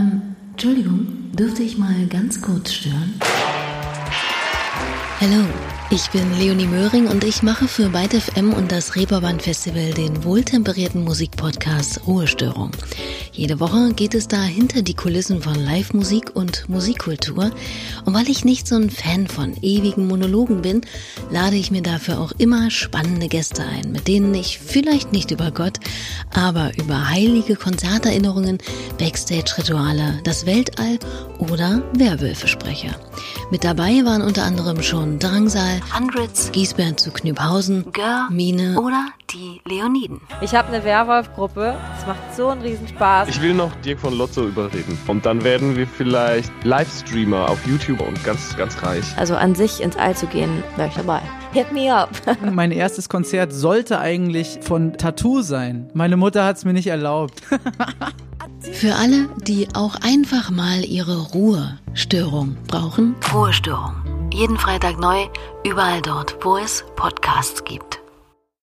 Ähm, Entschuldigung, dürfte ich mal ganz kurz stören? Hallo, ich bin Leonie Möhring und ich mache für Byte FM und das Reeperbahn Festival den wohltemperierten Musikpodcast Ruhestörung. Jede Woche geht es da hinter die Kulissen von Live-Musik und Musikkultur. Und weil ich nicht so ein Fan von ewigen Monologen bin, lade ich mir dafür auch immer spannende Gäste ein, mit denen ich vielleicht nicht über Gott, aber über heilige Konzerterinnerungen, Backstage-Rituale, das Weltall oder Werwölfe spreche. Mit dabei waren unter anderem schon Drangsal, Hundreds, Giesbert zu Knübhausen, Gör, Mine oder die Leoniden. Ich habe eine Werwolf-Gruppe. Es macht so einen Riesenspaß. Ich will noch Dirk von Lotso überreden. Und dann werden wir vielleicht Livestreamer auf YouTube und ganz, ganz reich. Also an sich ins All zu gehen, wäre ich dabei. Hit me up. mein erstes Konzert sollte eigentlich von Tattoo sein. Meine Mutter hat es mir nicht erlaubt. Für alle, die auch einfach mal ihre Ruhestörung brauchen. Ruhestörung. Jeden Freitag neu, überall dort, wo es Podcasts gibt.